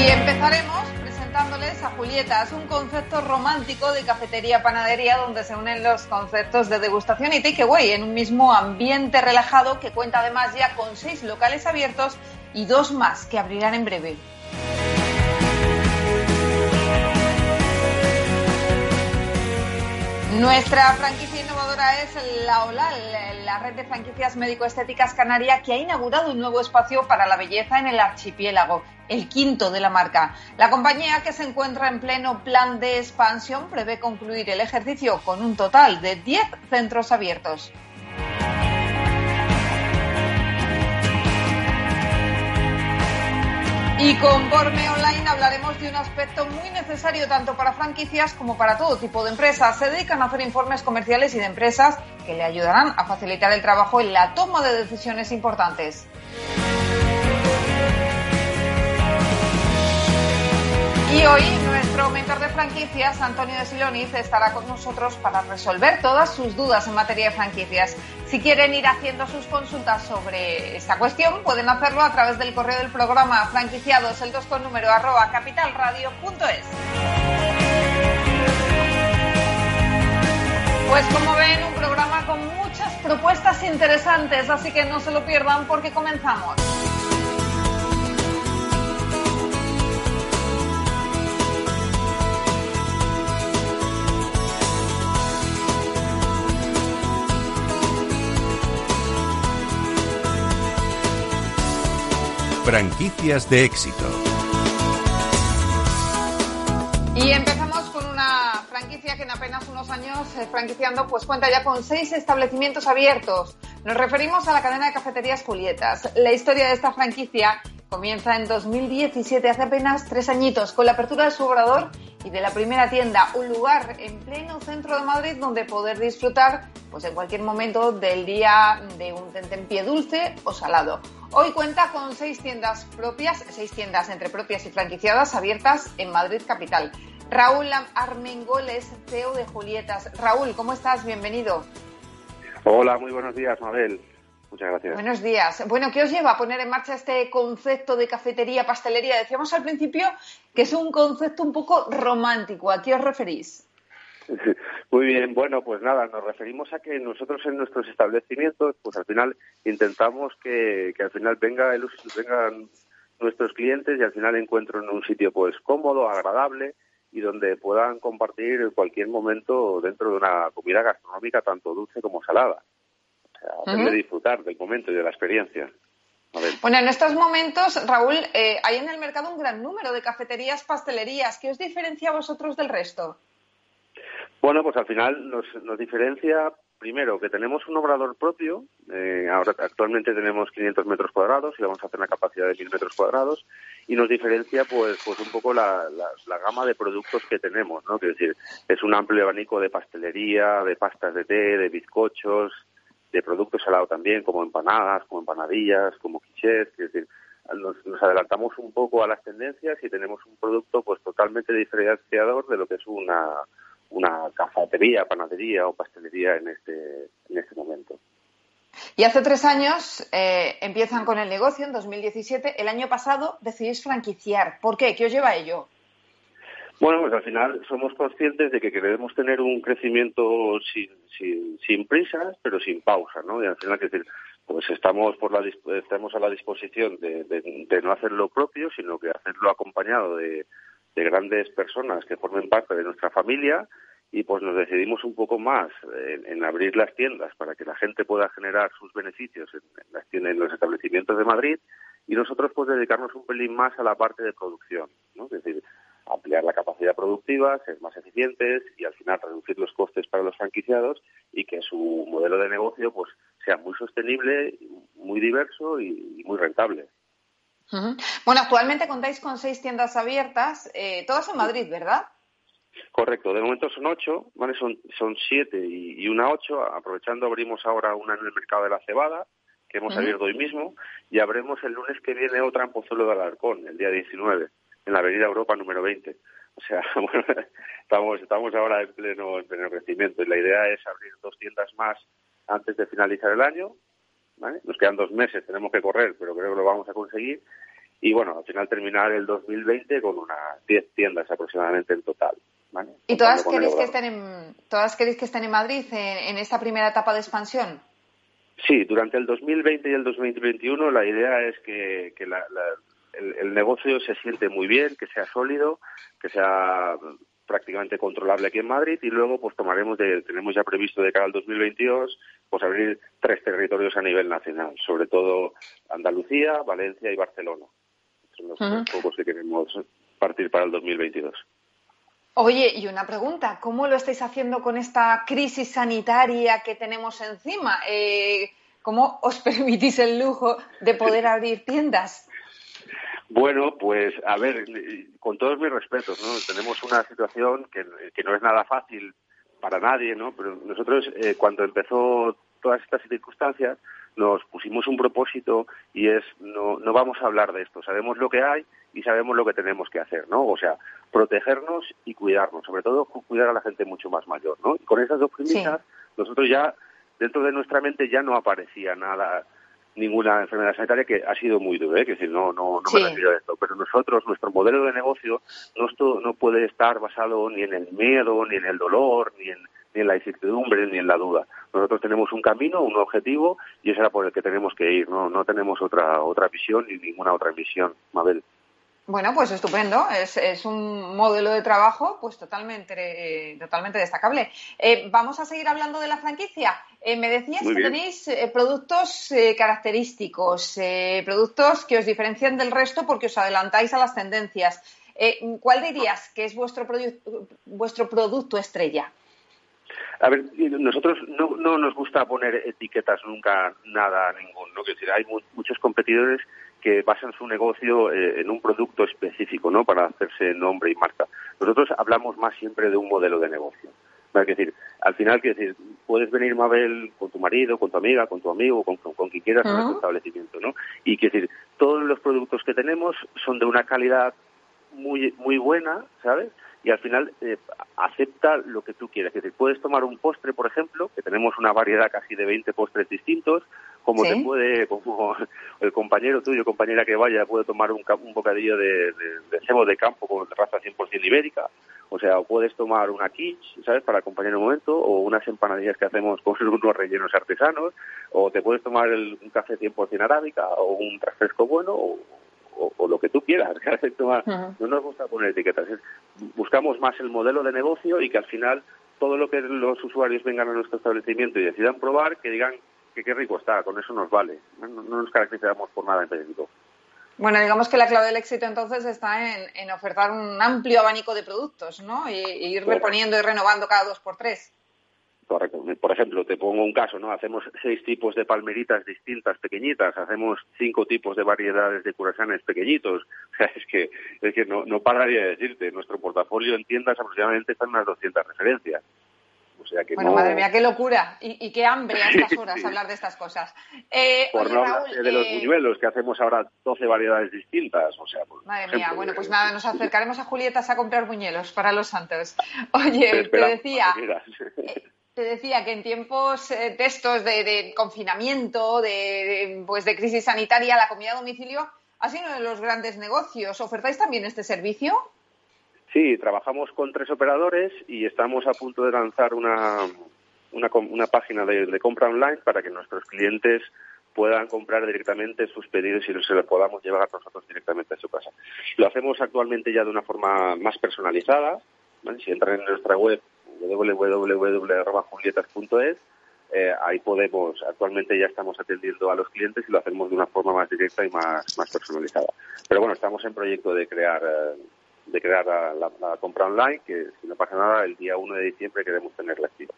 Y empezaremos presentándoles a Julietas, un concepto romántico de cafetería-panadería donde se unen los conceptos de degustación y takeaway en un mismo ambiente relajado que cuenta además ya con seis locales abiertos y dos más que abrirán en breve. Nuestra franquicia innovadora es la OLAL, la red de franquicias médico-estéticas canaria que ha inaugurado un nuevo espacio para la belleza en el archipiélago, el quinto de la marca. La compañía, que se encuentra en pleno plan de expansión, prevé concluir el ejercicio con un total de 10 centros abiertos. Y con Borme Online hablaremos de un aspecto muy necesario tanto para franquicias como para todo tipo de empresas. Se dedican a hacer informes comerciales y de empresas que le ayudarán a facilitar el trabajo en la toma de decisiones importantes. Y hoy nuestro mentor de franquicias, Antonio de Siloniz, estará con nosotros para resolver todas sus dudas en materia de franquicias. Si quieren ir haciendo sus consultas sobre esta cuestión, pueden hacerlo a través del correo del programa franquiciados, el 2 con número arroba capitalradio.es. Pues como ven, un programa con muchas propuestas interesantes, así que no se lo pierdan porque comenzamos. Franquicias de éxito. Y empezamos con una franquicia que en apenas unos años eh, franquiciando pues cuenta ya con seis establecimientos abiertos. Nos referimos a la cadena de cafeterías Julietas. La historia de esta franquicia comienza en 2017, hace apenas tres añitos, con la apertura de su obrador y de la primera tienda, un lugar en pleno centro de Madrid donde poder disfrutar pues en cualquier momento del día de un tentempié dulce o salado. Hoy cuenta con seis tiendas propias, seis tiendas entre propias y franquiciadas abiertas en Madrid capital. Raúl Armengol es CEO de Julietas. Raúl, ¿cómo estás? Bienvenido. Hola, muy buenos días, Mabel. Muchas gracias. Buenos días. Bueno, ¿qué os lleva a poner en marcha este concepto de cafetería, pastelería? Decíamos al principio que es un concepto un poco romántico. ¿A qué os referís? Muy bien, bueno, pues nada, nos referimos a que nosotros en nuestros establecimientos, pues al final intentamos que, al final venga el, vengan nuestros clientes y al final encuentren un sitio pues cómodo, agradable y donde puedan compartir cualquier momento dentro de una comida gastronómica tanto dulce como salada. O sea, de disfrutar del momento y de la experiencia. Bueno, en estos momentos, Raúl, eh, hay en el mercado un gran número de cafeterías, pastelerías. ¿Qué os diferencia a vosotros del resto? Bueno, pues al final nos, nos diferencia primero que tenemos un obrador propio, eh, ahora actualmente tenemos 500 metros cuadrados y vamos a hacer una capacidad de 1000 metros cuadrados y nos diferencia pues pues un poco la, la, gama de productos que tenemos, ¿no? Quiero decir, es un amplio abanico de pastelería, de pastas de té, de bizcochos, de productos salados también, como empanadas, como empanadillas, como quichés, es decir, nos, nos, adelantamos un poco a las tendencias y tenemos un producto pues totalmente diferenciador de lo que es una una cafetería, panadería o pastelería en este, en este momento. Y hace tres años eh, empiezan con el negocio, en 2017. El año pasado decidís franquiciar. ¿Por qué? ¿Qué os lleva a ello? Bueno, pues al final somos conscientes de que queremos tener un crecimiento sin, sin, sin prisas, pero sin pausa, ¿no? Y al final, es decir, pues estamos, por la, estamos a la disposición de, de no hacer lo propio, sino que hacerlo acompañado de, de grandes personas que formen parte de nuestra familia y pues nos decidimos un poco más en, abrir las tiendas para que la gente pueda generar sus beneficios en, las tiendas, en los establecimientos de Madrid y nosotros pues dedicarnos un pelín más a la parte de producción, ¿no? es decir, ampliar la capacidad productiva, ser más eficientes y al final reducir los costes para los franquiciados y que su modelo de negocio pues sea muy sostenible, muy diverso y, muy rentable. Bueno, actualmente contáis con seis tiendas abiertas, eh, todas en Madrid, ¿verdad? Correcto, de momento son ocho, ¿vale? Son, son siete y, una ocho. Aprovechando, abrimos ahora una en el mercado de la cebada, que hemos abierto hoy mismo, y abremos el lunes que viene otra en Pozuelo de Alarcón, el día 19, en la Avenida Europa número 20. O sea, bueno, estamos, estamos ahora en pleno, en pleno crecimiento y la idea es abrir dos tiendas más antes de finalizar el año. ¿Vale? Nos quedan dos meses, tenemos que correr, pero creo que lo vamos a conseguir. Y bueno, al final terminar el 2020 con unas 10 tiendas aproximadamente en total. ¿Y todas queréis, que estén en, todas queréis que estén en Madrid en, esta primera etapa de expansión? Sí, durante el 2020 y el 2021 la idea es que, el, negocio se siente muy bien, que sea sólido, que sea prácticamente controlable aquí en Madrid y luego pues tomaremos de, tenemos ya previsto de cara al 2022 pues abrir tres territorios a nivel nacional, sobre todo Andalucía, Valencia y Barcelona. Son los pocos que queremos partir para el 2022. Oye, y una pregunta, ¿cómo lo estáis haciendo con esta crisis sanitaria que tenemos encima? Eh, ¿Cómo os permitís el lujo de poder abrir tiendas? Bueno, pues a ver, con todos mis respetos, ¿no? Tenemos una situación que, no es nada fácil para nadie, ¿no? Pero nosotros, eh, cuando empezó todas estas circunstancias, nos pusimos un propósito y es no, no vamos a hablar de esto, sabemos lo que hay y sabemos lo que tenemos que hacer, ¿no? O sea, protegernos y cuidarnos, sobre todo cuidar a la gente mucho más mayor, ¿no? Y con esas dos premisas, nosotros ya, dentro de nuestra mente ya no aparecía nada, ninguna enfermedad sanitaria que ha sido muy duro, ¿eh? que decir, no, no, no me refiero a esto, pero nosotros, nuestro modelo de negocio no, no puede estar basado ni en el miedo, ni en el dolor, ni en ni en la incertidumbre ni en la duda. Nosotros tenemos un camino, un objetivo y ese era por el que tenemos que ir. No, no tenemos otra otra visión ni ninguna otra misión, Mabel. Bueno, pues estupendo. Es, es un modelo de trabajo pues totalmente, eh, totalmente destacable. Eh, vamos a seguir hablando de la franquicia. Eh, me decías que tenéis productos característicos, productos que os diferencian del resto porque os adelantáis a las tendencias. ¿Cuál dirías que es vuestro, vuestro producto estrella? A ver, nosotros no, no nos gusta poner etiquetas nunca nada a ninguno. Es decir, hay muchos competidores que basan su negocio eh, en un producto específico, ¿no? Para hacerse nombre y marca. Nosotros hablamos más siempre de un modelo de negocio. Es decir, al final, que decir, puedes venir, Mabel, con tu marido, con tu amiga, con tu amigo, con, con, quien quieras a nuestro establecimiento, ¿no? Y que decir, todos los productos que tenemos son de una calidad muy, muy buena, ¿sabes? Y al final eh, acepta lo que tú quieres. Es decir, puedes tomar un postre, por ejemplo, que tenemos una variedad casi de 20 postres distintos, como te puede, como el compañero tuyo, compañera que vaya, puede tomar un, un bocadillo de, de, cebo de campo con raza 100% ibérica, o sea, o puedes tomar una quiche, ¿sabes?, para acompañar un momento, o unas empanadillas que hacemos con unos rellenos artesanos, o te puedes tomar el, un café 100% arábica, o un refresco bueno, o, o, lo que tú quieras. No nos gusta poner etiquetas. Buscamos más el modelo de negocio y que al final todo lo que los usuarios vengan a nuestro establecimiento y decidan probar, que digan que qué rico está, con eso nos vale. No, nos caracterizamos por nada en específico. Bueno, digamos que la clave del éxito entonces está en, ofertar un amplio abanico de productos, ¿no? Y, y ir reponiendo y renovando cada dos por tres. Por ejemplo, te pongo un caso, ¿no? Hacemos seis tipos de palmeritas distintas, pequeñitas, hacemos cinco tipos de variedades de curasanes pequeñitos. O sea, es que, es que no, no pararía de decirte, nuestro portafolio en tiendas aproximadamente están unas 200 referencias. O sea que bueno, madre mía, qué locura y, qué hambre a estas horas hablar de estas cosas. Eh, Por no hablar de los eh, buñuelos, que hacemos ahora 12 variedades distintas. O sea, madre mía, bueno, pues nada, nos acercaremos a Julietas a comprar buñuelos para los santos. Oye, te decía, te decía que en tiempos eh, de de, confinamiento, de, pues de crisis sanitaria, la comida a domicilio ha sido uno de los grandes negocios. ¿Ofertáis también este servicio? Sí, trabajamos con tres operadores y estamos a punto de lanzar una, una, página de, compra online para que nuestros clientes puedan comprar directamente sus pedidos y se los podamos llevar nosotros directamente a su casa. Lo hacemos actualmente ya de una forma más personalizada. Si entran en nuestra web www.julietas.es. Eh, ahí podemos, actualmente ya estamos atendiendo a los clientes y lo hacemos de una forma más directa y más, más personalizada. Pero bueno, estamos en proyecto de crear, eh, de crear la, compra online, que si no pasa nada, el día 1 de diciembre queremos tenerla activa.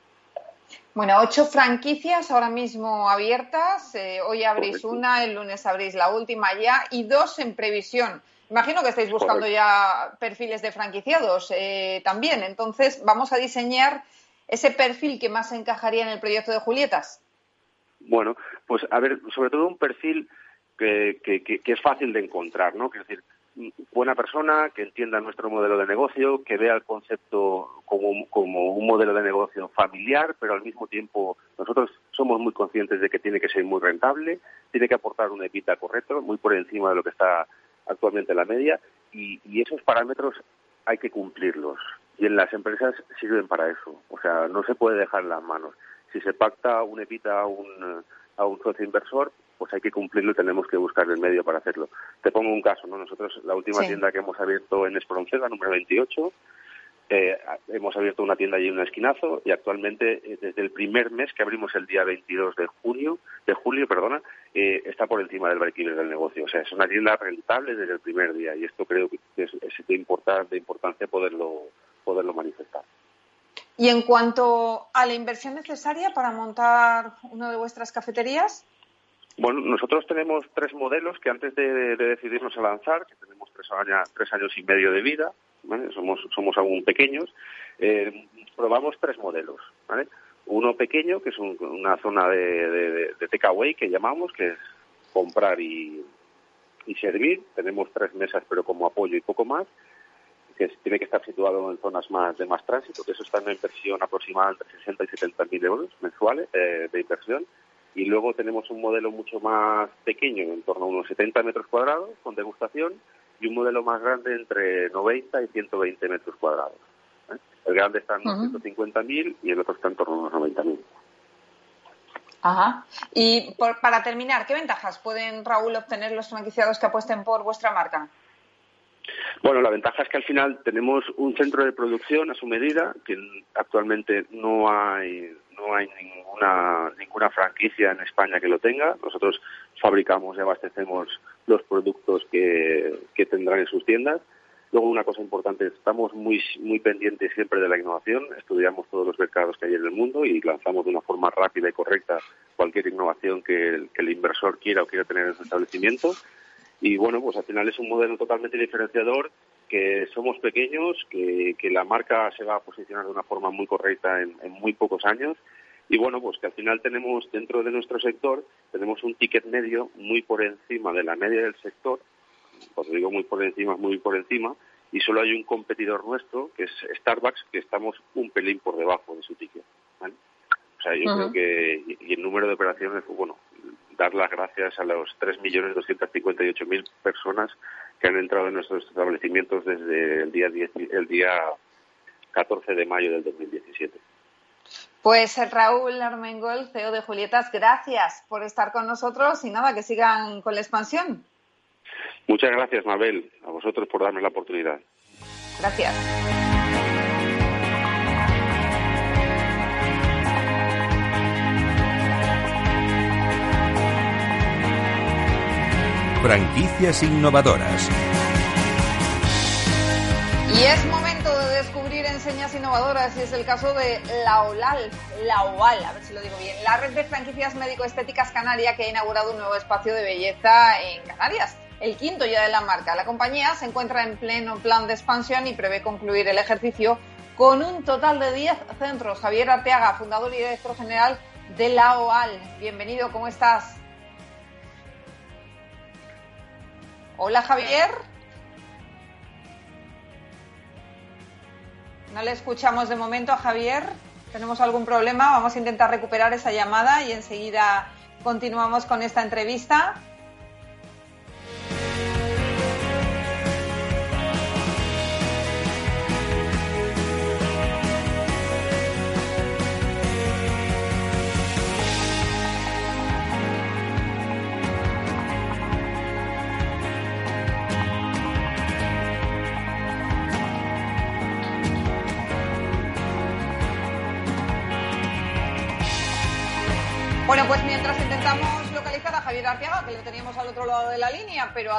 Bueno, ocho franquicias ahora mismo abiertas. Eh, hoy abrís una, el lunes abrís la última ya y dos en previsión. Imagino que estáis buscando ya perfiles de franquiciados eh, también. Entonces, vamos a diseñar ese perfil que más encajaría en el proyecto de Julietas. Bueno, pues a ver, sobre todo un perfil que, que es fácil de encontrar, ¿no? Es decir, buena persona, que entienda nuestro modelo de negocio, que vea el concepto como, como, un modelo de negocio familiar, pero al mismo tiempo nosotros somos muy conscientes de que tiene que ser muy rentable, tiene que aportar un EBITDA correcto, muy por encima de lo que está actualmente la media, y, y esos parámetros hay que cumplirlos. Y en las empresas sirven para eso. O sea, no se puede dejar en las manos. Si se pacta un EBITDA a un, a un socio inversor, pues hay que cumplirlo y tenemos que buscar el medio para hacerlo. Te pongo un caso, ¿no? Nosotros, la última tienda que hemos abierto en Espronceda, número 28, eh, hemos abierto una tienda allí en un esquinazo y actualmente, eh, desde el primer mes que abrimos el día 22 de junio, de julio, perdona, eh, está por encima del break del negocio. O sea, es una tienda rentable desde el primer día y esto creo que es, es de, de importancia poderlo, poderlo manifestar. Y en cuanto a la inversión necesaria para montar una de vuestras cafeterías, bueno, nosotros tenemos tres modelos que antes de, decidirnos a lanzar, que tenemos tres años, tres años y medio de vida, somos, somos aún pequeños, eh, probamos tres modelos. ¿vale? Uno pequeño, que es una zona de, de, takeaway que llamamos, que es comprar y, y servir. Tenemos tres mesas, pero como apoyo y poco más que tiene que estar situado en zonas más de más tránsito, que eso está en una inversión aproximada entre 60 y 70 mil euros mensuales eh, de inversión y luego tenemos un modelo mucho más pequeño, en torno a unos 70 metros cuadrados, con degustación, y un modelo más grande entre 90 y 120 metros cuadrados. ¿eh? El grande está en unos 150.000 y el otro está en torno a unos 90.000. Ajá. Y para terminar, ¿qué ventajas pueden, Raúl, obtener los franquiciados que apuesten por vuestra marca? Bueno, la ventaja es que al final tenemos un centro de producción a su medida, que actualmente no hay no hay ninguna ninguna franquicia en España que lo tenga. Nosotros fabricamos y abastecemos los productos que, que tendrán en sus tiendas. Luego una cosa importante, estamos muy muy pendientes siempre de la innovación, estudiamos todos los mercados que hay en el mundo y lanzamos de una forma rápida y correcta cualquier innovación que que el inversor quiera o quiera tener en su establecimiento y bueno, pues al final es un modelo totalmente diferenciador, que somos pequeños, que, la marca se va a posicionar de una forma muy correcta en, muy pocos años y bueno, pues que al final tenemos dentro de nuestro sector, tenemos un ticket medio muy por encima de la media del sector, cuando digo muy por encima, muy por encima, y solo hay un competidor nuestro, que es Starbucks, que estamos un pelín por debajo de su ticket. O sea, yo creo que, y, el número de operaciones, pues bueno, dar las gracias a los 3.258.000 personas que han entrado en nuestros establecimientos desde el día, el día 14 de mayo del 2017. Pues Raúl Armengol, CEO de Julietas, gracias por estar con nosotros y nada, que sigan con la expansión. Muchas gracias, Mabel, a vosotros por darme la oportunidad. Gracias. Franquicias innovadoras. Y es momento de descubrir enseñas innovadoras y es el caso de la OLAL, la OAL, a ver si lo digo bien, la red de franquicias médico-estéticas canaria que ha inaugurado un nuevo espacio de belleza en Canarias, el quinto ya de la marca. La compañía se encuentra en pleno plan de expansión y prevé concluir el ejercicio con un total de 10 centros. Javier Arteaga, fundador y director general de la OAL. Bienvenido, ¿cómo estás? Hola Javier. No le escuchamos de momento a Javier. Tenemos algún problema. Vamos a intentar recuperar esa llamada y enseguida continuamos con esta entrevista.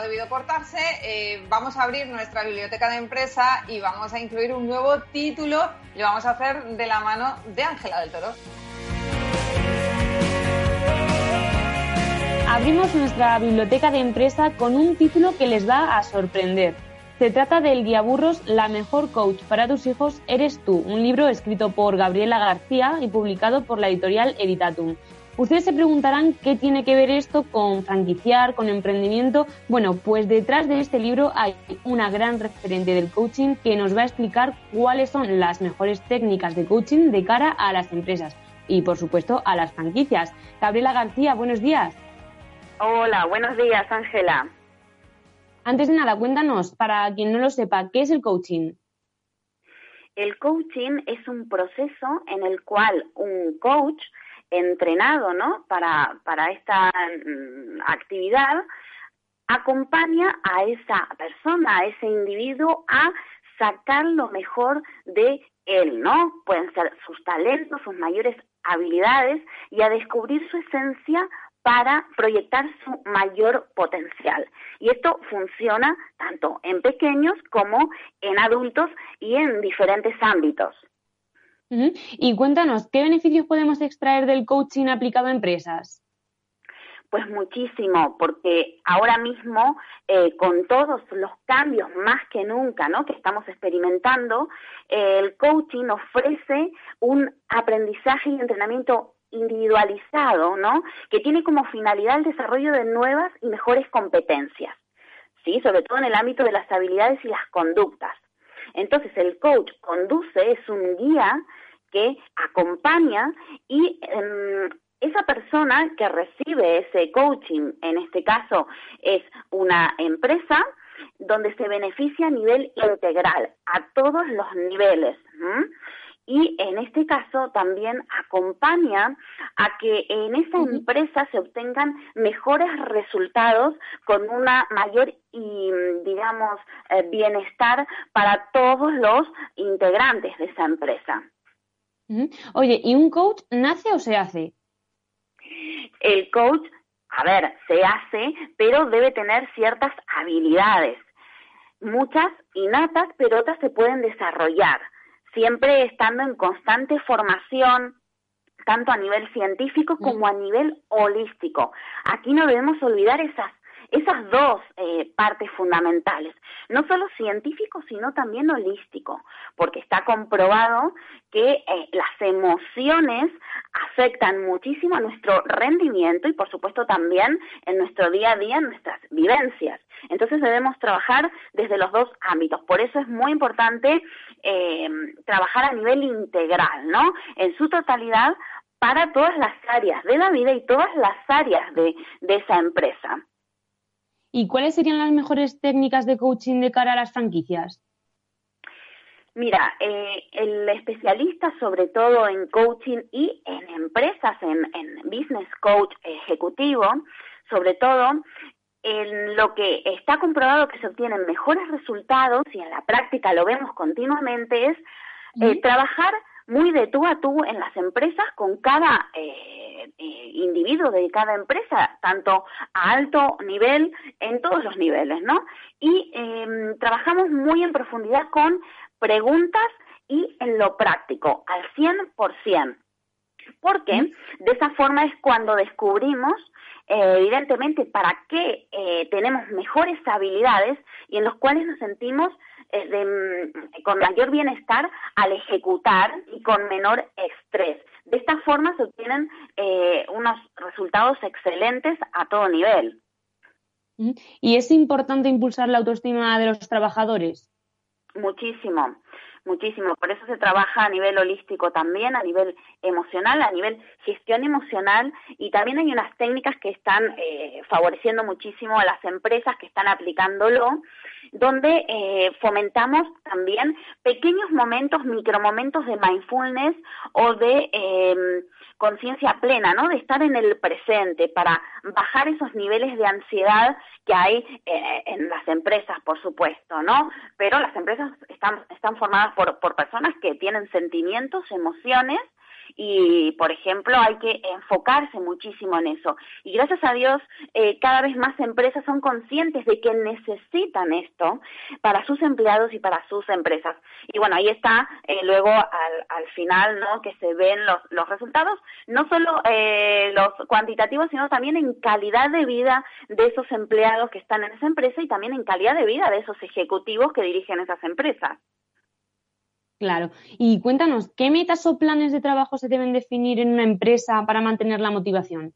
debido portarse, eh, vamos a abrir nuestra biblioteca de empresa y vamos a incluir un nuevo título. Lo vamos a hacer de la mano de Ángela del Toro. Abrimos nuestra biblioteca de empresa con un título que les va a sorprender. Se trata del guía burros La mejor coach para tus hijos eres tú, un libro escrito por Gabriela García y publicado por la editorial Editatum. Ustedes se preguntarán qué tiene que ver esto con franquiciar, con emprendimiento. Bueno, pues detrás de este libro hay una gran referente del coaching que nos va a explicar cuáles son las mejores técnicas de coaching de cara a las empresas y, por supuesto, a las franquicias. Gabriela García, buenos días. Hola, buenos días, Ángela. Antes de nada, cuéntanos, para quien no lo sepa, ¿qué es el coaching? El coaching es un proceso en el cual un coach entrenado ¿no? para, para esta mm, actividad, acompaña a esa persona, a ese individuo, a sacar lo mejor de él, ¿no? Pueden ser sus talentos, sus mayores habilidades y a descubrir su esencia para proyectar su mayor potencial. Y esto funciona tanto en pequeños como en adultos y en diferentes ámbitos. Y cuéntanos, ¿qué beneficios podemos extraer del coaching aplicado a empresas? Pues muchísimo, porque ahora mismo, eh, con todos los cambios más que nunca ¿no? que estamos experimentando, eh, el coaching ofrece un aprendizaje y entrenamiento individualizado, ¿no? Que tiene como finalidad el desarrollo de nuevas y mejores competencias, ¿sí? Sobre todo en el ámbito de las habilidades y las conductas. Entonces, el coach conduce, es un guía que acompaña y em, esa persona que recibe ese coaching, en este caso es una empresa, donde se beneficia a nivel integral, a todos los niveles. Y en este caso también acompaña a que en esa empresa se obtengan mejores resultados con una mayor y digamos eh, bienestar para todos los integrantes de esa empresa. Oye, ¿y un coach nace o se hace? El coach, a ver, se hace, pero debe tener ciertas habilidades. Muchas innatas, pero otras se pueden desarrollar, siempre estando en constante formación, tanto a nivel científico como a nivel holístico. Aquí no debemos olvidar esas esas dos eh, partes fundamentales, no solo científico, sino también holístico, porque está comprobado que eh, las emociones afectan muchísimo a nuestro rendimiento y por supuesto también en nuestro día a día, en nuestras vivencias. Entonces debemos trabajar desde los dos ámbitos. Por eso es muy importante eh, trabajar a nivel integral, ¿no? En su totalidad para todas las áreas de la vida y todas las áreas de esa empresa. ¿Y cuáles serían las mejores técnicas de coaching de cara a las franquicias? Mira, eh, el especialista sobre todo en coaching y en empresas, en, business coach ejecutivo, sobre todo, en lo que está comprobado que se obtienen mejores resultados y en la práctica lo vemos continuamente es eh, trabajar muy de tú a tú en las empresas con cada eh, eh, individuo de cada empresa, tanto a alto nivel, en todos los niveles, ¿no? Y em, trabajamos muy en profundidad con preguntas y en lo práctico, al 100%. Porque de esa forma es cuando descubrimos eh, evidentemente para qué tenemos mejores habilidades y en los cuales nos sentimos Mm, con mayor bienestar al ejecutar y con menor estrés. De esta forma se obtienen eh, unos resultados excelentes a todo nivel. ¿Y es importante impulsar la autoestima de los trabajadores? Muchísimo, muchísimo. Por eso se trabaja a nivel holístico también, a nivel emocional, a nivel gestión emocional y también hay unas técnicas que están eh, favoreciendo muchísimo a las empresas que están aplicándolo donde eh, fomentamos también pequeños momentos, micromomentos de mindfulness o de em, conciencia plena, ¿no? De estar en el presente para bajar esos niveles de ansiedad que hay eh, en las empresas, por supuesto, ¿no? Pero las empresas están, están formadas por, por personas que tienen sentimientos, emociones y, por ejemplo, hay que enfocarse muchísimo en eso. Y gracias a Dios, eh, cada vez más empresas son conscientes de que necesitan esto para sus empleados y para sus empresas. Y bueno, ahí está eh, luego al, al, final, ¿no? Que se ven los, los resultados, no solo eh, los cuantitativos, sino también en calidad de vida de esos empleados que están en esa empresa y también en calidad de vida de esos ejecutivos que dirigen esas empresas. Claro. Y cuéntanos, ¿qué metas o planes de trabajo se deben definir en una empresa para mantener la motivación?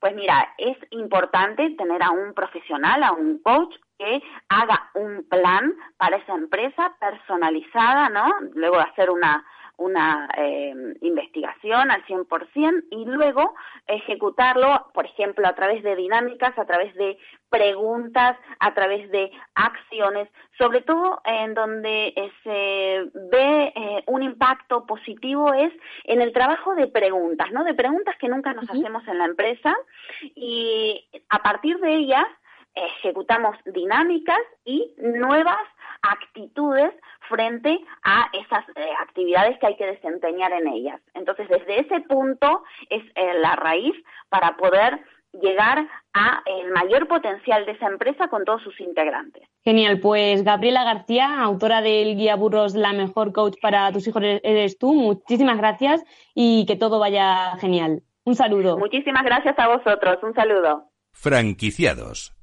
Pues mira, es importante tener a un profesional, a un coach que haga un plan para esa empresa personalizada, ¿no? Luego hacer una, una eh, investigación al 100% y luego ejecutarlo, por ejemplo, a través de dinámicas, a través de preguntas, a través de acciones, sobre todo en donde eh, se ve eh, un impacto positivo es en el trabajo de preguntas, ¿no? De preguntas que nunca nos hacemos en la empresa y a partir de ellas ejecutamos dinámicas y nuevas actitudes frente a esas eh, actividades que hay que desempeñar en ellas. Entonces, desde ese punto es eh, la raíz para poder llegar a el mayor potencial de esa empresa con todos sus integrantes. Genial, pues Gabriela García, autora del guía Burros La mejor coach para tus hijos eres tú, muchísimas gracias y que todo vaya genial. Un saludo. Muchísimas gracias a vosotros, un saludo. Franquiciados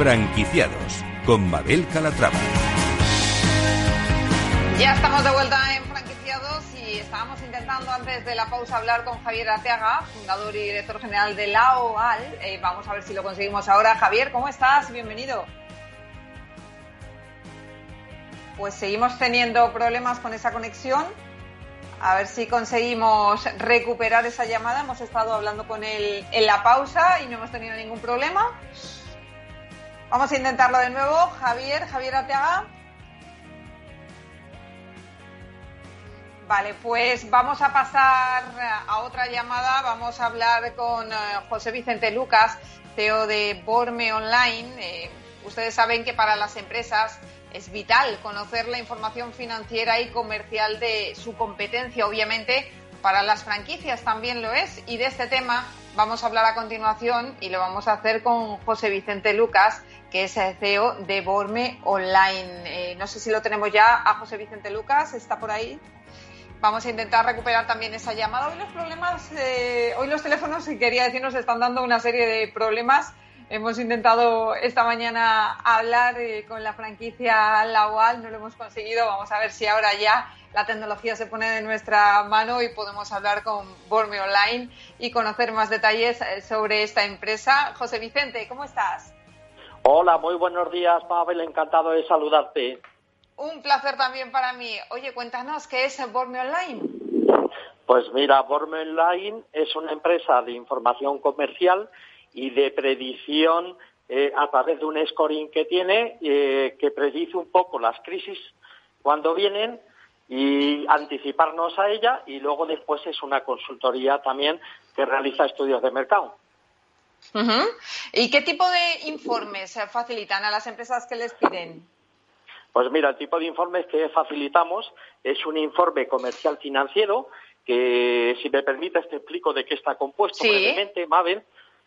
Franquiciados con Mabel Calatrava. Ya estamos de vuelta en Franquiciados y estábamos intentando antes de la pausa hablar con Javier Arteaga, fundador y director general de la OAL. Eh, vamos a ver si lo conseguimos ahora. Javier, ¿cómo estás? Bienvenido. Pues seguimos teniendo problemas con esa conexión. A ver si conseguimos recuperar esa llamada. Hemos estado hablando con él en la pausa y no hemos tenido ningún problema. Vamos a intentarlo de nuevo. Javier, Javier Arteaga. Vale, pues vamos a pasar a otra llamada. Vamos a hablar con eh, José Vicente Lucas, CEO de Borme Online. Eh, ustedes saben que para las empresas es vital conocer la información financiera y comercial de su competencia, obviamente. Para las franquicias también lo es. Y de este tema vamos a hablar a continuación y lo vamos a hacer con José Vicente Lucas, que es CEO de Borme Online. Eh, no sé si lo tenemos ya a José Vicente Lucas. ¿Está por ahí? Vamos a intentar recuperar también esa llamada. Hoy los problemas, eh, hoy los teléfonos, quería decir, nos están dando una serie de problemas. Hemos intentado esta mañana hablar eh, con la franquicia Lawal, no lo hemos conseguido. Vamos a ver si ahora ya la tecnología se pone de nuestra mano y podemos hablar con Borme Online y conocer más detalles sobre esta empresa. José Vicente, ¿cómo estás? Hola, muy buenos días, Pavel. Encantado de saludarte. Un placer también para mí. Oye, cuéntanos, ¿qué es Borme Online? Pues mira, Borme Online es una empresa de información comercial y de predicción eh, a través de un scoring que tiene eh, que predice un poco las crisis cuando vienen y anticiparnos a ella y luego después es una consultoría también que realiza estudios de mercado. ¿Y qué tipo de informes facilitan a las empresas que les piden? Pues mira, el tipo de informes que facilitamos es un informe comercial financiero que, si me permites, te explico de qué está compuesto brevemente, Mabel.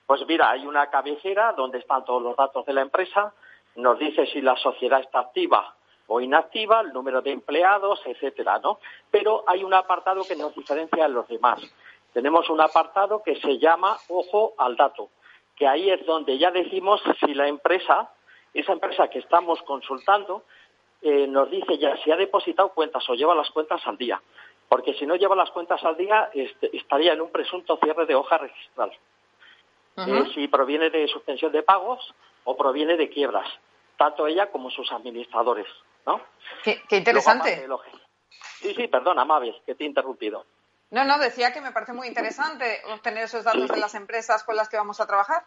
Pues mira, hay una cabecera donde están todos los datos de la empresa, nos dice si la sociedad está activa o inactiva, el número de empleados, etcétera, ¿no? Pero hay un apartado que nos diferencia de los demás. Tenemos un apartado que se llama ojo al dato, que ahí es donde ya decimos si la empresa, esa empresa que estamos consultando, eh, nos dice ya si ha depositado cuentas o lleva las cuentas al día. Porque si no lleva las cuentas al día, este, estaría en un presunto cierre de hoja registral. Eh, si proviene de suspensión de pagos o proviene de quiebras, tanto ella como sus administradores. ¿no? Qué, interesante. Sí, sí, perdona, Maves, que te he interrumpido. No, no, decía que me parece muy interesante obtener esos datos de las empresas con las que vamos a trabajar.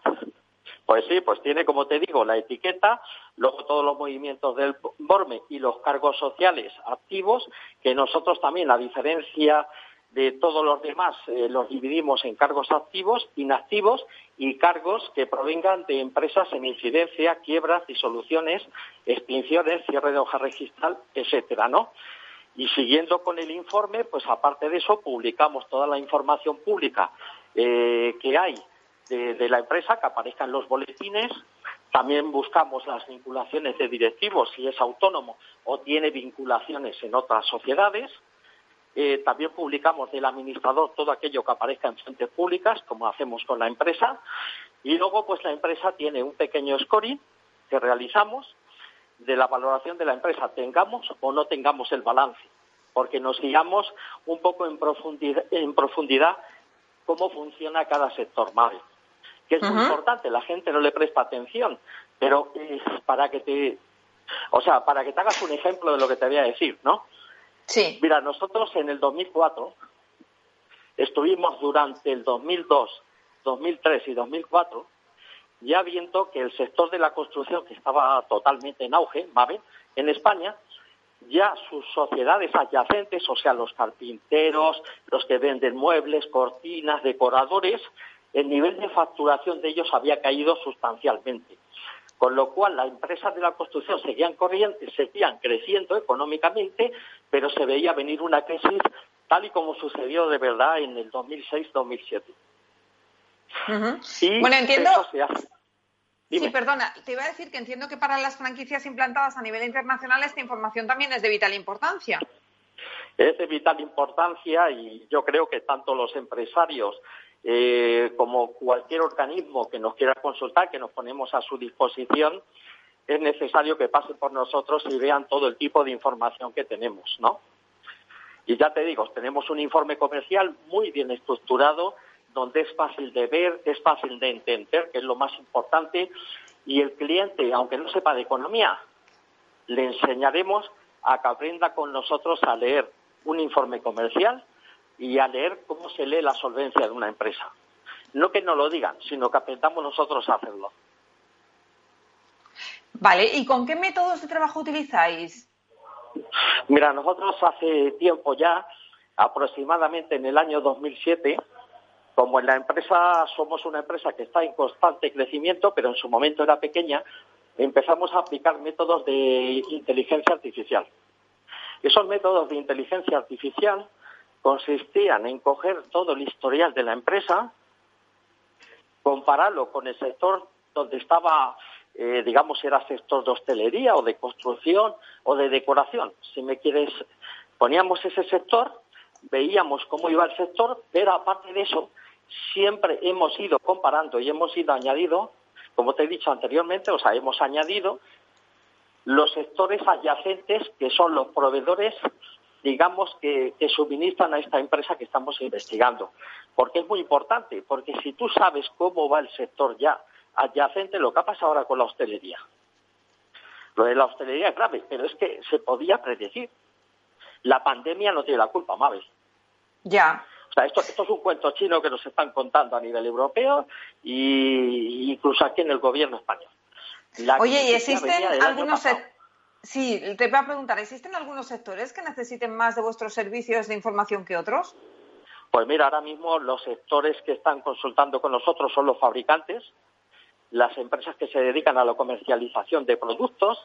Pues sí, pues tiene, como te digo, la etiqueta, luego todos los movimientos del BORME y los cargos sociales activos, que nosotros también, a diferencia de todos los demás, eh, los dividimos en cargos activos, inactivos y cargos que provengan de empresas en incidencia, quiebras, disoluciones, extinciones, cierre de hoja registral, etcétera, ¿no? Y siguiendo con el informe, pues aparte de eso, publicamos toda la información pública eh, que hay de, la empresa que aparezcan los boletines. También buscamos las vinculaciones de directivos, si es autónomo o tiene vinculaciones en otras sociedades. Eh, también publicamos del administrador todo aquello que aparezca en fuentes públicas, como hacemos con la empresa. Y luego, pues la empresa tiene un pequeño scoring que realizamos de la valoración de la empresa, tengamos o no tengamos el balance, porque nos guiamos un poco en profundidad, en profundidad cómo funciona cada sector más que es muy importante, la gente no le presta atención, pero eh, para que te, o sea, para que te hagas un ejemplo de lo que te voy a decir, ¿no? Sí. Mira, nosotros en el 2004 estuvimos durante el 2002, 2003 y 2004 ya viendo que el sector de la construcción, que estaba totalmente en auge, ¿vale? En España, ya sus sociedades adyacentes, o sea, los carpinteros, los que venden muebles, cortinas, decoradores, el nivel de facturación de ellos había caído sustancialmente. Con lo cual, las empresas de la construcción seguían corriendo, seguían creciendo económicamente, pero se veía venir una crisis tal y como sucedió de verdad en el 2006-2007. Bueno, entiendo. Sí, perdona, te iba a decir que entiendo que para las franquicias implantadas a nivel internacional esta información también es de vital importancia. Es de vital importancia y yo creo que tanto los empresarios eh, como cualquier organismo que nos quiera consultar, que nos ponemos a su disposición, es necesario que pasen por nosotros y vean todo el tipo de información que tenemos, ¿no? Y ya te digo, tenemos un informe comercial muy bien estructurado, donde es fácil de ver, es fácil de entender, que es lo más importante, y el cliente, aunque no sepa de economía, le enseñaremos a que aprenda con nosotros a leer un informe comercial y a leer cómo se lee la solvencia de una empresa. No que nos lo digan, sino que aprendamos nosotros a hacerlo. Vale, ¿y con qué métodos de trabajo utilizáis? Mira, nosotros hace tiempo ya, aproximadamente en el año 2007, como en la empresa somos una empresa que está en constante crecimiento, pero en su momento era pequeña, empezamos a aplicar métodos de inteligencia artificial. Esos métodos de inteligencia artificial consistían en coger todo el historial de la empresa, compararlo con el sector donde estaba, eh, digamos, era sector de hostelería o de construcción o de decoración. Si me quieres, poníamos ese sector, veíamos cómo iba el sector, pero aparte de eso, siempre hemos ido comparando y hemos ido añadido, como te he dicho anteriormente, o sea, hemos añadido los sectores adyacentes que son los proveedores digamos, que, suministran a esta empresa que estamos investigando. Porque es muy importante, porque si tú sabes cómo va el sector ya adyacente, lo que ha pasado ahora con la hostelería. Lo de la hostelería es grave, pero es que se podía predecir. La pandemia no tiene la culpa, Mabel. Ya. O sea, esto, esto es un cuento chino que nos están contando a nivel europeo e incluso aquí en el gobierno español. Oye, ¿y existen algunos, Sí, te voy a preguntar, ¿existen algunos sectores que necesiten más de vuestros servicios de información que otros? Pues mira, ahora mismo los sectores que están consultando con nosotros son los fabricantes, las empresas que se dedican a la comercialización de productos,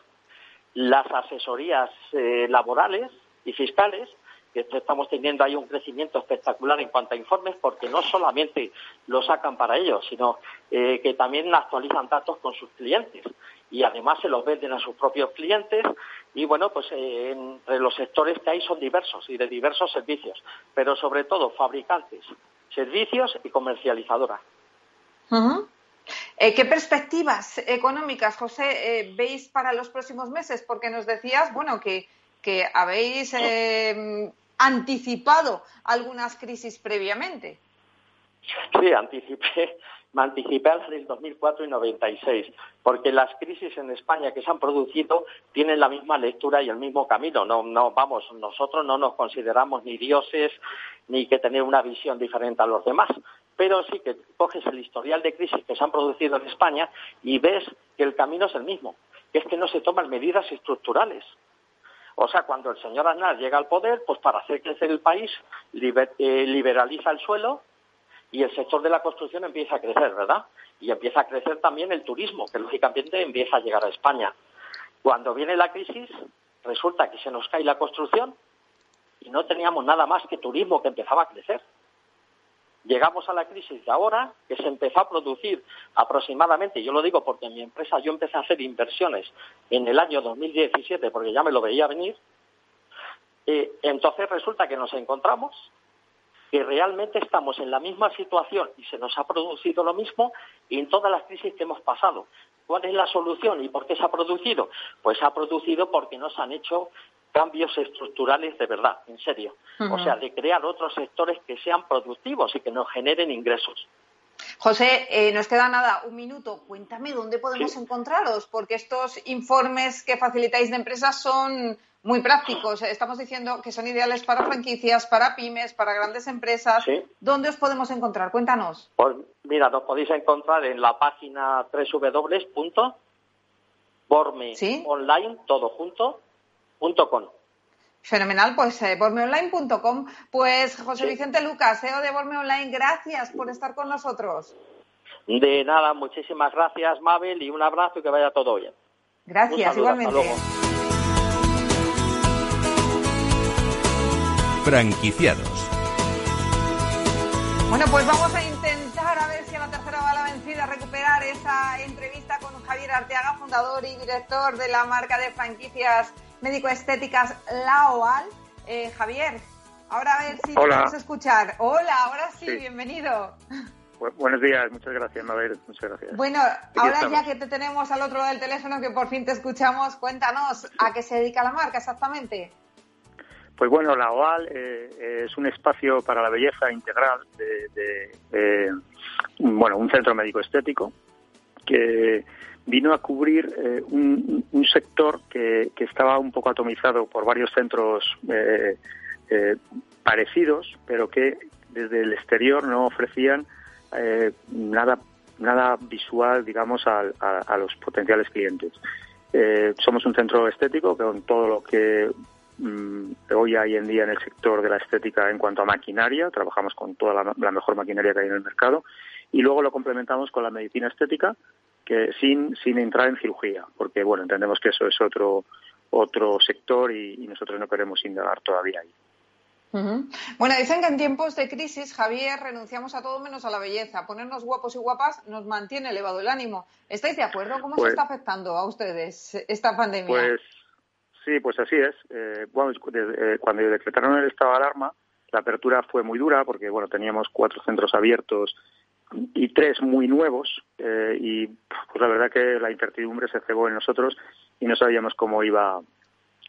las asesorías eh, laborales y fiscales, que estamos teniendo ahí un crecimiento espectacular en cuanto a informes, porque no solamente lo sacan para ellos, sino eh, que también actualizan datos con sus clientes y además se los venden a sus propios clientes y bueno, pues eh, entre los sectores que hay son diversos y de diversos servicios, pero sobre todo fabricantes, servicios y comercializadoras. Eh, ¿Qué perspectivas económicas, José, veis para los próximos meses? Porque nos decías, bueno, que, que habéis anticipado algunas crisis previamente. Sí, anticipé me anticipé a las del 2004 y 96, porque las crisis en España que se han producido tienen la misma lectura y el mismo camino. No, no, vamos, nosotros no nos consideramos ni dioses ni que tener una visión diferente a los demás, pero sí que coges el historial de crisis que se han producido en España y ves que el camino es el mismo, que es que no se toman medidas estructurales. O sea, cuando el señor Aznar llega al poder, pues para hacer crecer el país, eh, liberaliza el suelo, y el sector de la construcción empieza a crecer, ¿verdad? Y empieza a crecer también el turismo, que lógicamente empieza a llegar a España. Cuando viene la crisis, resulta que se nos cae la construcción y no teníamos nada más que turismo que empezaba a crecer. Llegamos a la crisis de ahora, que se empezó a producir aproximadamente, yo lo digo porque en mi empresa yo empecé a hacer inversiones en el año 2017, porque ya me lo veía venir, eh, entonces resulta que nos encontramos que realmente estamos en la misma situación y se nos ha producido lo mismo en todas las crisis que hemos pasado. ¿Cuál es la solución y por qué se ha producido? Pues se ha producido porque no se han hecho cambios estructurales de verdad, en serio. O sea, de crear otros sectores que sean productivos y que nos generen ingresos. José, eh, nos queda nada, un minuto. Cuéntame dónde podemos encontraros, porque estos informes que facilitáis de empresas son muy prácticos. Estamos diciendo que son ideales para franquicias, para pymes, para grandes empresas. ¿Dónde os podemos encontrar? Cuéntanos. Pues mira, nos podéis encontrar en la página www.bormeonline, todo junto, Fenomenal, pues eh, bormeonline.com. Pues José Vicente Lucas, CEO de Borme Online, gracias por estar con nosotros. De nada, muchísimas gracias, Mabel, y un abrazo y que vaya todo bien. Gracias, igualmente. Franquiciados. Bueno, pues vamos a intentar a ver si a la tercera va la vencida recuperar esa entrevista con Javier Arteaga, fundador y director de la marca de franquicias médico-estéticas La Eh, Javier, Ahora a ver si podemos escuchar. Hola, ahora sí, bienvenido. buenos días, muchas gracias, Mabel, muchas gracias. Bueno, ahora ya que te tenemos al otro lado del teléfono, que por fin te escuchamos, cuéntanos a qué se dedica la marca exactamente. Pues bueno, la OAL eh, es un espacio para la belleza integral de, bueno, un centro médico estético que vino a cubrir eh, un, sector que, estaba un poco atomizado por varios centros eh, parecidos, pero que desde el exterior no ofrecían nada nada visual, digamos, a, a los potenciales clientes. somos un centro estético con todo lo que Mm, hoy hay en día en el sector de la estética en cuanto a maquinaria, trabajamos con toda la, mejor maquinaria que hay en el mercado y luego lo complementamos con la medicina estética que sin, sin entrar en cirugía, porque bueno, entendemos que eso es otro, otro sector y, nosotros no queremos indagar todavía ahí. Bueno, dicen que en tiempos de crisis, Javier, renunciamos a todo menos a la belleza. Ponernos guapos y guapas nos mantiene elevado el ánimo. ¿Estáis de acuerdo? ¿Cómo se pues está afectando a ustedes esta pandemia? Pues Sí, pues así es. Eh, bueno, eh, cuando decretaron el estado de alarma, la apertura fue muy dura porque bueno teníamos cuatro centros abiertos y tres muy nuevos eh, y pues la verdad que la incertidumbre se cebó en nosotros y no sabíamos cómo iba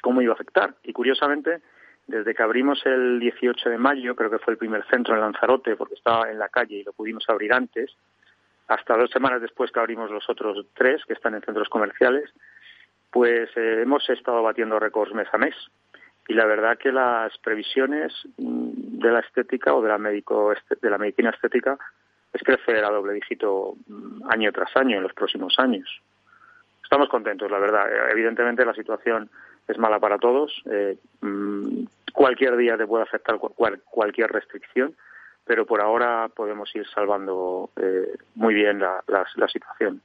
cómo iba a afectar y curiosamente desde que abrimos el 18 de mayo creo que fue el primer centro en Lanzarote porque estaba en la calle y lo pudimos abrir antes hasta dos semanas después que abrimos los otros tres que están en centros comerciales pues eh, hemos estado batiendo récords mes a mes. Y la verdad que las previsiones mm, de la estética o de la, médico, de la medicina estética es crecer a doble dígito mm, año tras año en los próximos años. Estamos contentos, la verdad. Eh, evidentemente la situación es mala para todos. Eh, mm, cualquier día te puede afectar cualquier restricción, pero por ahora podemos ir salvando muy bien la situación.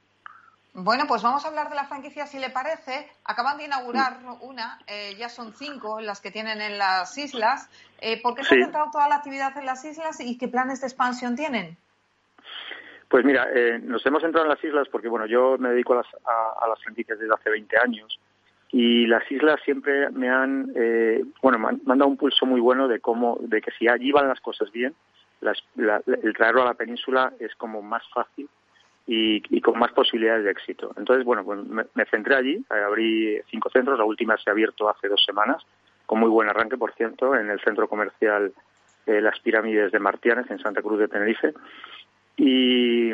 Bueno, pues vamos a hablar de la franquicia si le parece. Acaban de inaugurar una, eh, ya son cinco las que tienen en las islas. Eh, ¿Por qué se ha centrado toda la actividad en las islas y qué planes de expansión tienen? Pues mira, eh, nos hemos centrado en las islas porque, bueno, yo me dedico a las, a, las franquicias desde hace 20 años y las islas siempre me han, bueno, me han, dado un pulso muy bueno de cómo, de que si allí van las cosas bien, el traerlo a la península es como más fácil y, con más posibilidades de éxito. Entonces, bueno, pues me, centré allí, eh, abrí cinco centros, la última se ha abierto hace dos semanas, con muy buen arranque, por cierto, en el centro comercial eh, Las Pirámides de Martianes, en Santa Cruz de Tenerife. Y,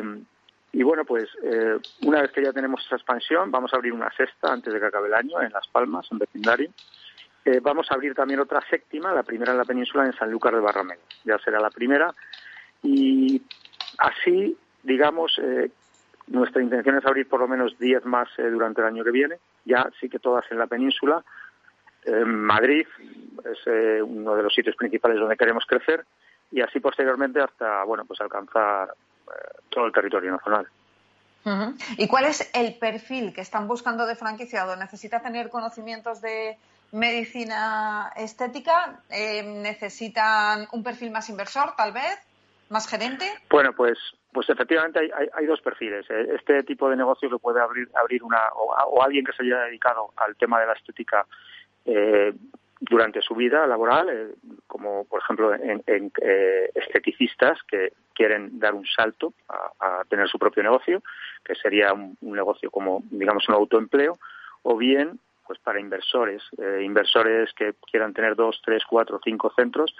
bueno, pues eh, una vez que ya tenemos esa expansión, vamos a abrir una sexta antes de que acabe el año en Las Palmas, en vecindario. vamos a abrir también otra séptima, la primera en la península, en Sanlúcar de Barrameda. Ya será la primera. Y así, digamos, nuestra intención es abrir por lo menos 10 más eh, durante el año que viene, ya sí que todas en la península. Madrid es eh, uno de los sitios principales donde queremos crecer y así posteriormente hasta bueno pues alcanzar eh, todo el territorio nacional. ¿Y cuál es el perfil que están buscando de franquiciado? ¿Necesita tener conocimientos de medicina estética? ¿Necesitan un perfil más inversor, tal vez? ¿Más gerente? Bueno, pues pues efectivamente hay, dos perfiles. Eh, este tipo de negocio lo puede abrir, abrir una o, alguien que se haya dedicado al tema de la estética eh, durante su vida laboral, eh, como por ejemplo en, esteticistas que quieren dar un salto a, tener su propio negocio, que sería un, negocio como digamos un autoempleo, o bien pues para inversores, eh, inversores que quieran tener dos, tres, cuatro, cinco centros,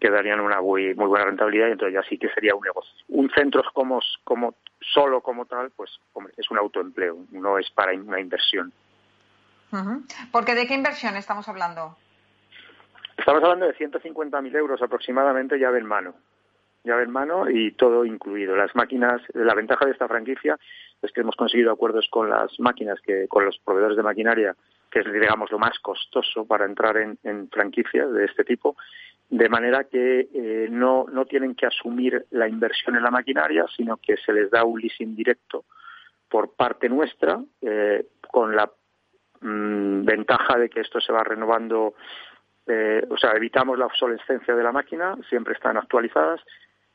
que darían una muy, buena rentabilidad y entonces ya sí que sería un negocio. Un centro como, como solo como tal, pues es un autoempleo, no es para una inversión. Porque ¿de qué inversión estamos hablando? Estamos hablando de 150.000 euros aproximadamente llave en mano llave en mano y todo incluido. Las máquinas, la ventaja de esta franquicia es que hemos conseguido acuerdos con las máquinas, que con los proveedores de maquinaria que es, digamos, lo más costoso para entrar en, franquicias de este tipo, de manera que eh, no, no tienen que asumir la inversión en la maquinaria, sino que se les da un leasing directo por parte nuestra, eh, con la mm, ventaja de que esto se va renovando, eh, o sea, evitamos la obsolescencia de la máquina, siempre están actualizadas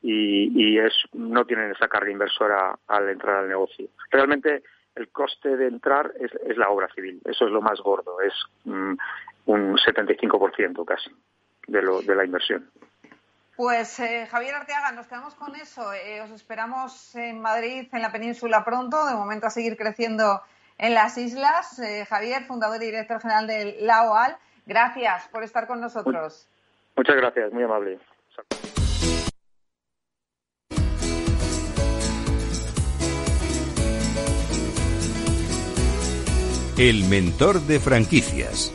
y, es, no tienen esa carga inversora al entrar al negocio. Realmente el coste de entrar es, la obra civil. Eso es lo más gordo, es mm, un 75% casi. de, lo, de la inversión. Pues eh, Javier Arteaga, nos quedamos con eso. Eh, os esperamos en Madrid, en la península pronto. De momento a seguir creciendo en las islas. Eh, Javier, fundador y director general de la OAL, gracias por estar con nosotros. Muchas gracias, muy amable. El mentor de franquicias.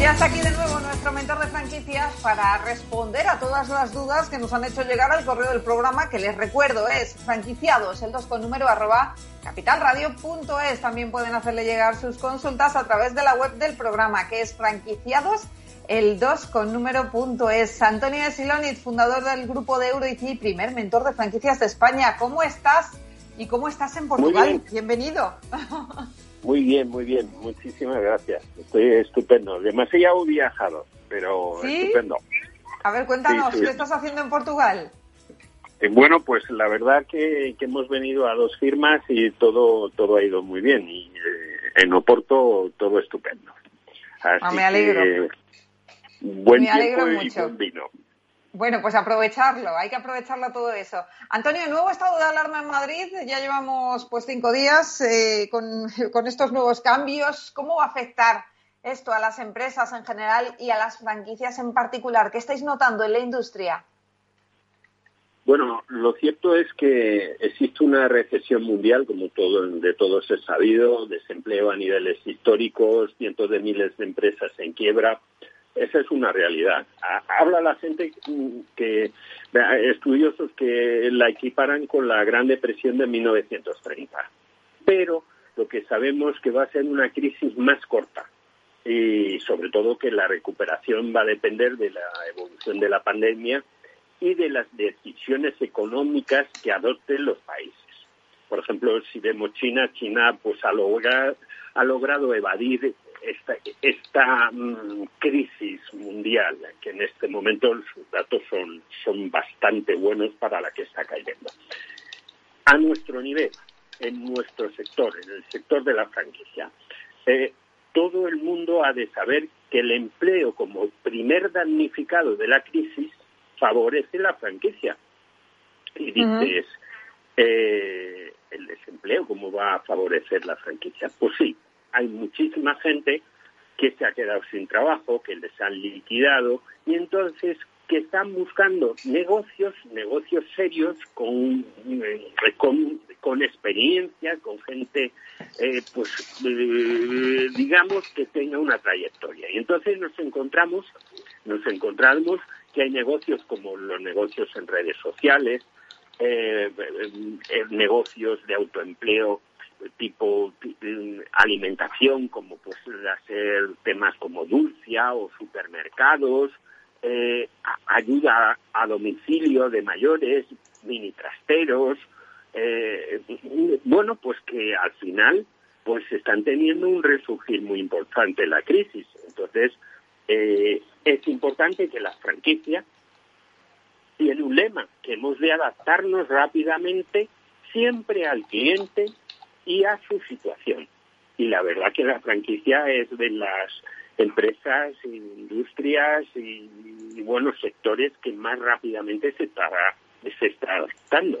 Ya está aquí de nuevo nuestro mentor de franquicias para responder a todas las dudas que nos han hecho llegar al correo del programa, que les recuerdo es franquiciados, el 2 con número arroba capitalradio.es. También pueden hacerle llegar sus consultas a través de la web del programa, que es franquiciados el 2 con número punto es. Antonio Siloniz, fundador del grupo de Euroici, primer mentor de franquicias de España. ¿Cómo estás? ¿Y cómo estás en Portugal? Bienvenido. Muy bien, muy bien. Muchísimas gracias. Estoy estupendo. Demasiado viajado, pero estupendo. A ver, cuéntanos, ¿qué estás haciendo en Portugal? Eh, bueno, pues la verdad que, hemos venido a dos firmas y todo todo ha ido muy bien. Y eh, en Oporto todo estupendo. Ah, me alegro. buen tiempo y buen vino. Bueno, pues aprovecharlo, hay que aprovecharlo todo eso. Antonio, nuevo estado de alarma en Madrid, ya llevamos pues cinco días eh, con, estos nuevos cambios. ¿Cómo va a afectar esto a las empresas en general y a las franquicias en particular? ¿Qué estáis notando en la industria? Bueno, lo cierto es que existe una recesión mundial, como todo, de todos es sabido, desempleo a niveles históricos, cientos de miles de empresas en quiebra esa es una realidad. Habla la gente que, estudiosos que la equiparan con la Gran Depresión de 1930. Pero lo que sabemos que va a ser una crisis más corta y sobre todo que la recuperación va a depender de la evolución de la pandemia y de las decisiones económicas que adopten los países. Por ejemplo, si vemos China, China pues ha logrado, ha logrado evadir esta, esta mm, crisis mundial, que en este momento los datos son, son bastante buenos para la que está cayendo. A nuestro nivel, en nuestro sector, en el sector de la franquicia, eh, todo el mundo ha de saber que el empleo como primer damnificado de la crisis favorece la franquicia. Y dices, eh, el desempleo, ¿cómo va a favorecer la franquicia? Pues sí, hay muchísima gente que se ha quedado sin trabajo, que les han liquidado y entonces que están buscando negocios, negocios serios con, eh, con, experiencia, con gente, eh, pues, eh, digamos, que tenga una trayectoria. Y entonces nos encontramos, nos encontramos que hay negocios como los negocios en redes sociales, negocios de autoempleo tipo alimentación, como pues hacer temas como dulcia o supermercados, eh, ayuda a domicilio de mayores, mini trasteros, eh, bueno, pues que al final pues están teniendo un resurgir muy importante la crisis. Entonces, eh, es importante que la franquicia tiene un lema, que hemos de adaptarnos rápidamente siempre al cliente y a su situación. Y la verdad que la franquicia es de las empresas, industrias y, buenos sectores que más rápidamente se está, adaptando.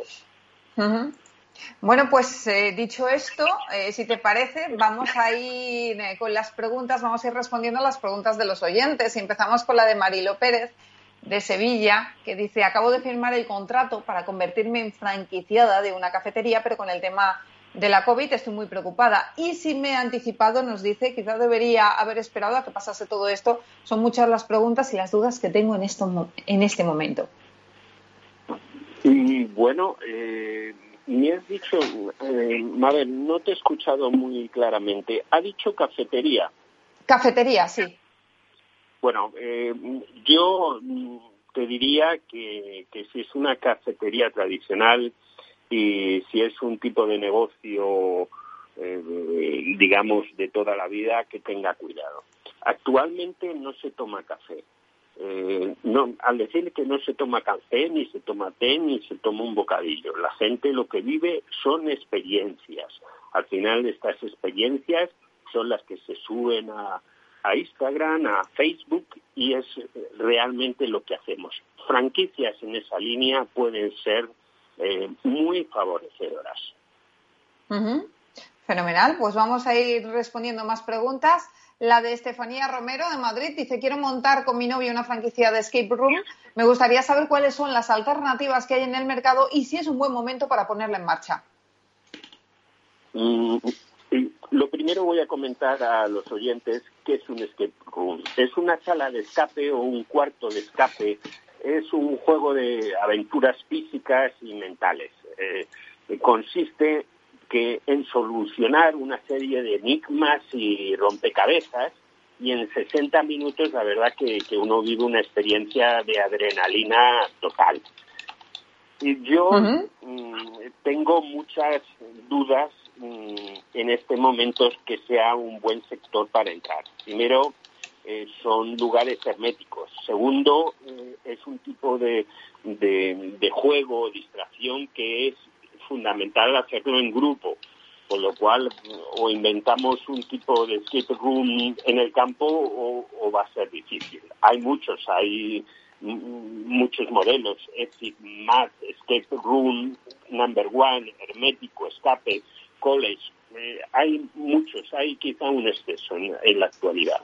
Bueno, pues eh, dicho esto, eh, si te parece, vamos a ir eh, con las preguntas, vamos a ir respondiendo a las preguntas de los oyentes. Y empezamos con la de Marilo Pérez, de Sevilla, que dice, acabo de firmar el contrato para convertirme en franquiciada de una cafetería, pero con el tema de la COVID estoy muy preocupada. Y si me he anticipado, nos dice, quizá debería haber esperado a que pasase todo esto. Son muchas las preguntas y las dudas que tengo en, esto, en este momento. Y bueno, eh, me has dicho, eh, Mabel, no te he escuchado muy claramente. Ha dicho cafetería. Cafetería, sí. Bueno, eh, yo te diría que, que si es una cafetería tradicional, y si es un tipo de negocio, eh, digamos, de toda la vida, que tenga cuidado. Actualmente no se toma café. Eh, no, al decir que no se toma café, ni se toma té, ni se toma un bocadillo. La gente lo que vive son experiencias. Al final estas experiencias son las que se suben a, a Instagram, a Facebook y es realmente lo que hacemos. Franquicias en esa línea pueden ser eh, muy favorecedoras. Fenomenal, pues vamos a ir respondiendo más preguntas. La de Estefanía Romero de Madrid dice, quiero montar con mi novio una franquicia de escape room. Me gustaría saber cuáles son las alternativas que hay en el mercado y si es un buen momento para ponerla en marcha. Mm, lo primero voy a comentar a los oyentes qué es un escape room. Es una sala de escape o un cuarto de escape. Es un juego de aventuras físicas y mentales. Eh, consiste que en solucionar una serie de enigmas y rompecabezas y en 60 minutos la verdad que, uno vive una experiencia de adrenalina total. Y yo mm, tengo muchas dudas mm, en este momento que sea un buen sector para entrar. Primero, eh, son lugares herméticos. Segundo, eh, es un tipo de, de, de juego, distracción que es fundamental hacerlo en grupo, con lo cual o inventamos un tipo de escape room en el campo o, va a ser difícil. Hay muchos, hay muchos modelos, Exit Math, Escape Room, Number One, Hermético, Escape, College, eh, hay muchos, hay quizá un exceso en la actualidad.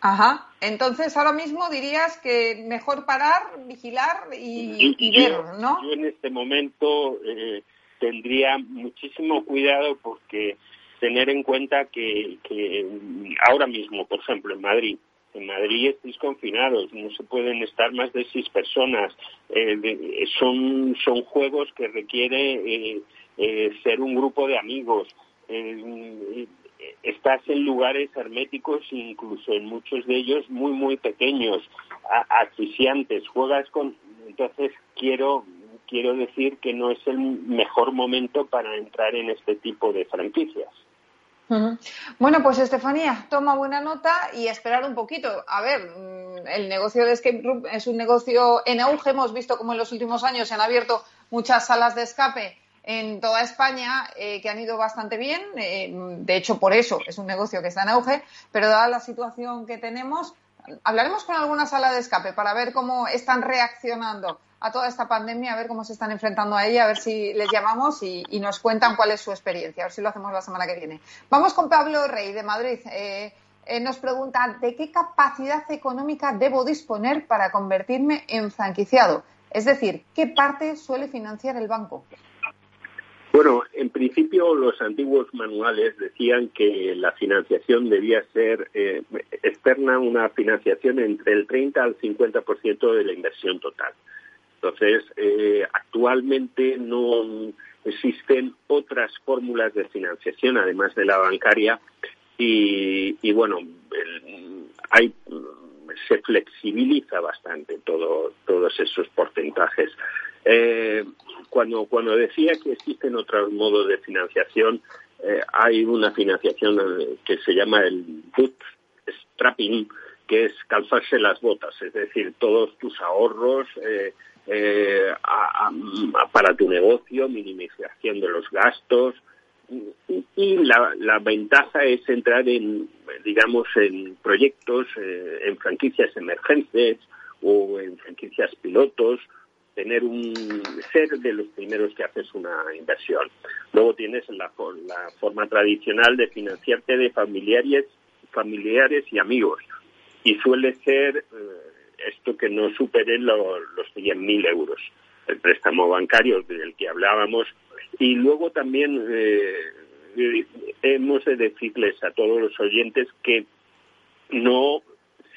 Ajá. Entonces, ahora mismo dirías que mejor parar, vigilar y, ver, ¿no? Yo en este momento eh, tendría muchísimo cuidado porque tener en cuenta que, ahora mismo, por ejemplo, en Madrid, en Madrid estáis confinados, no se pueden estar más de seis personas. Eh, son, son juegos que requiere eh, ser un grupo de amigos estás en lugares herméticos, incluso en muchos de ellos muy, muy pequeños, asfixiantes, juegas con... Entonces quiero, quiero decir que no es el mejor momento para entrar en este tipo de franquicias. Bueno, pues Estefanía, toma buena nota y esperar un poquito. A ver, mm, el negocio de escape room es un negocio en auge. Hemos visto como en los últimos años se han abierto muchas salas de escape en toda España eh, que han ido bastante bien. Eh, de hecho, por eso es un negocio que está en auge, pero dada la situación que tenemos, hablaremos con alguna sala de escape para ver cómo están reaccionando a toda esta pandemia, a ver cómo se están enfrentando a ella, a ver si les llamamos y, nos cuentan cuál es su experiencia, a ver si lo hacemos la semana que viene. Vamos con Pablo Rey de Madrid. Eh, nos pregunta, ¿de qué capacidad económica debo disponer para convertirme en franquiciado? Es decir, ¿qué parte suele financiar el banco? Bueno, en principio los antiguos manuales decían que la financiación debía ser eh, externa, una financiación entre el 30 al 50% de la inversión total. Entonces, eh, actualmente no existen otras fórmulas de financiación, además de la bancaria, y, bueno, hay se flexibiliza bastante todo, todos esos porcentajes. Eh, cuando, cuando decía que existen otros modos de financiación, eh, hay una financiación eh, que se llama el bootstrapping, que es calzarse las botas, es decir, todos tus ahorros para tu negocio, minimización de los gastos, y la, la, ventaja es entrar en, digamos, en proyectos, en franquicias emergentes o en franquicias pilotos tener un ser de los primeros que haces una inversión. Luego tienes la, la forma tradicional de financiarte de familiares, familiares y amigos. Y suele ser eh, esto que no supere los 100.000 euros, el préstamo bancario del que hablábamos. Y luego también eh, hemos de decirles a todos los oyentes que no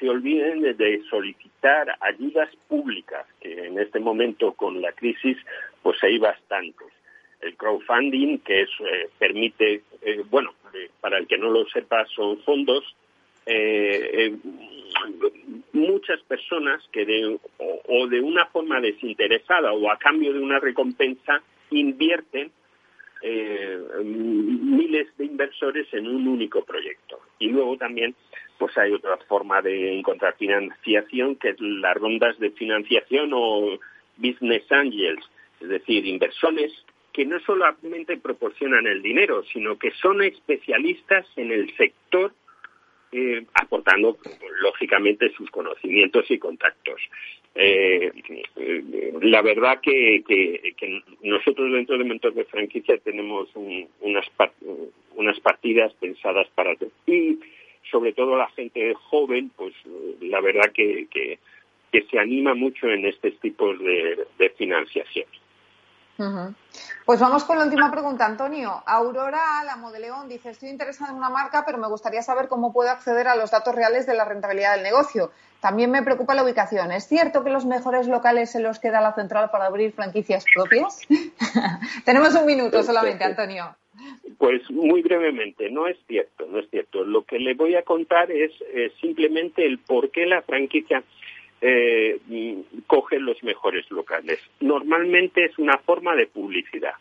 se olviden de solicitar ayudas públicas, que en este momento con la crisis pues hay bastantes. El crowdfunding, que es, eh, permite, eh, bueno, eh, para el que no lo sepa, son fondos. muchas personas que de, o de una forma desinteresada o a cambio de una recompensa invierten miles de inversores en un único proyecto. Y luego también pues hay otra forma de encontrar financiación que es las rondas de financiación o business angels, es decir, inversores que no solamente proporcionan el dinero, sino que son especialistas en el sector eh, aportando lógicamente sus conocimientos y contactos. Eh, la verdad que, nosotros dentro de Mentor de Franquicia tenemos unas, unas partidas pensadas para y sobre todo la gente joven, pues la verdad que, que, se anima mucho en estos tipos de, de financiación. Pues vamos con la última pregunta, Antonio. Aurora la Modeleón dice, estoy interesada en una marca, pero me gustaría saber cómo puedo acceder a los datos reales de la rentabilidad del negocio. También me preocupa la ubicación. ¿Es cierto que los mejores locales se los queda la central para abrir franquicias propias? Tenemos un minuto solamente, Antonio. Pues muy brevemente, no es cierto, no es cierto. Lo que le voy a contar es eh, simplemente el por qué la franquicia eh, los mejores locales. Normalmente es una forma de publicidad.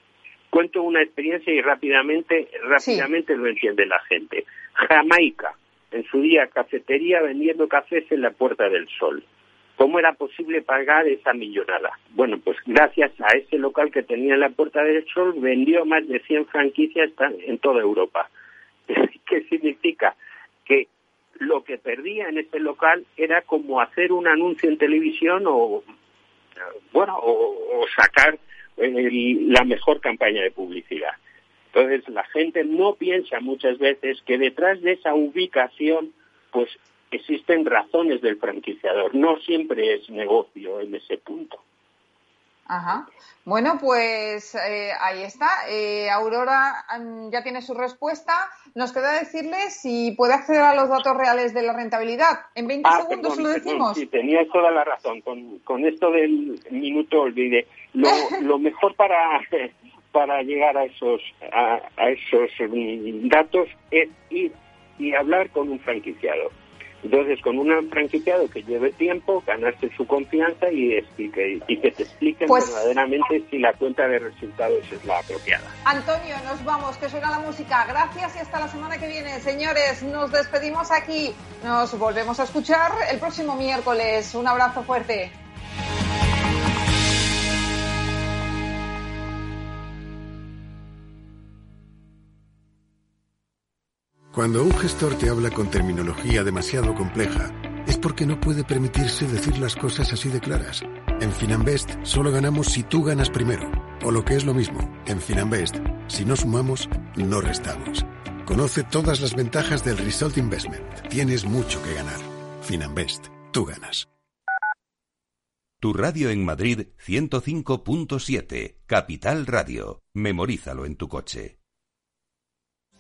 Cuento una experiencia y rápidamente, rápidamente lo entiende la gente. Jamaica, en su día cafetería vendiendo cafés en la Puerta del Sol. ¿Cómo era posible pagar esa millonada? Bueno, pues gracias a ese local que tenía en la Puerta del Sol vendió más de 100 franquicias en toda Europa. ¿Qué significa? Que lo que perdía en ese local era como hacer un anuncio en televisión o bueno o, sacar la mejor campaña de publicidad. Entonces la gente no piensa muchas veces que detrás de esa ubicación pues existen razones del franquiciador. No siempre es negocio en ese punto. Ajá. Bueno, pues eh, ahí está. Eh, Aurora ya tiene su respuesta. Nos queda decirle si puede acceder a los datos reales de la rentabilidad. En 20 ah, segundos lo decimos. sí, tenías toda la razón. Con, esto del minuto olvide. Lo, lo mejor para, para llegar a esos, a, a esos mm, datos es ir y hablar con un franquiciado entonces, con un franquiciado que lleve tiempo, ganarse su confianza y, que, y que te expliquen pues verdaderamente si la cuenta de resultados es la apropiada. Antonio, nos vamos, que suena la música. Gracias y hasta la semana que viene. Señores, nos despedimos aquí. Nos volvemos a escuchar el próximo miércoles. Un abrazo fuerte. Cuando un gestor te habla con terminología demasiado compleja, es porque no puede permitirse decir las cosas así de claras. En Finanbest solo ganamos si tú ganas primero. O lo que es lo mismo, en Finanbest, si no sumamos, no restamos. Conoce todas las ventajas del Result Investment. Tienes mucho que ganar. Finanbest, tú ganas. Tu radio en Madrid 105.7, Capital Radio. Memorízalo en tu coche.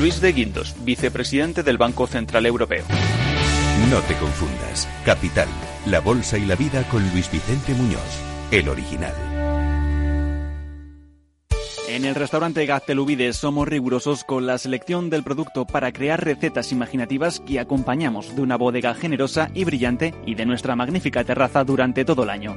Luis de Guindos, vicepresidente del Banco Central Europeo. No te confundas. Capital, la bolsa y la vida con Luis Vicente Muñoz, el original. En el restaurante Gaztelubides somos rigurosos con la selección del producto para crear recetas imaginativas que acompañamos de una bodega generosa y brillante y de nuestra magnífica terraza durante todo el año.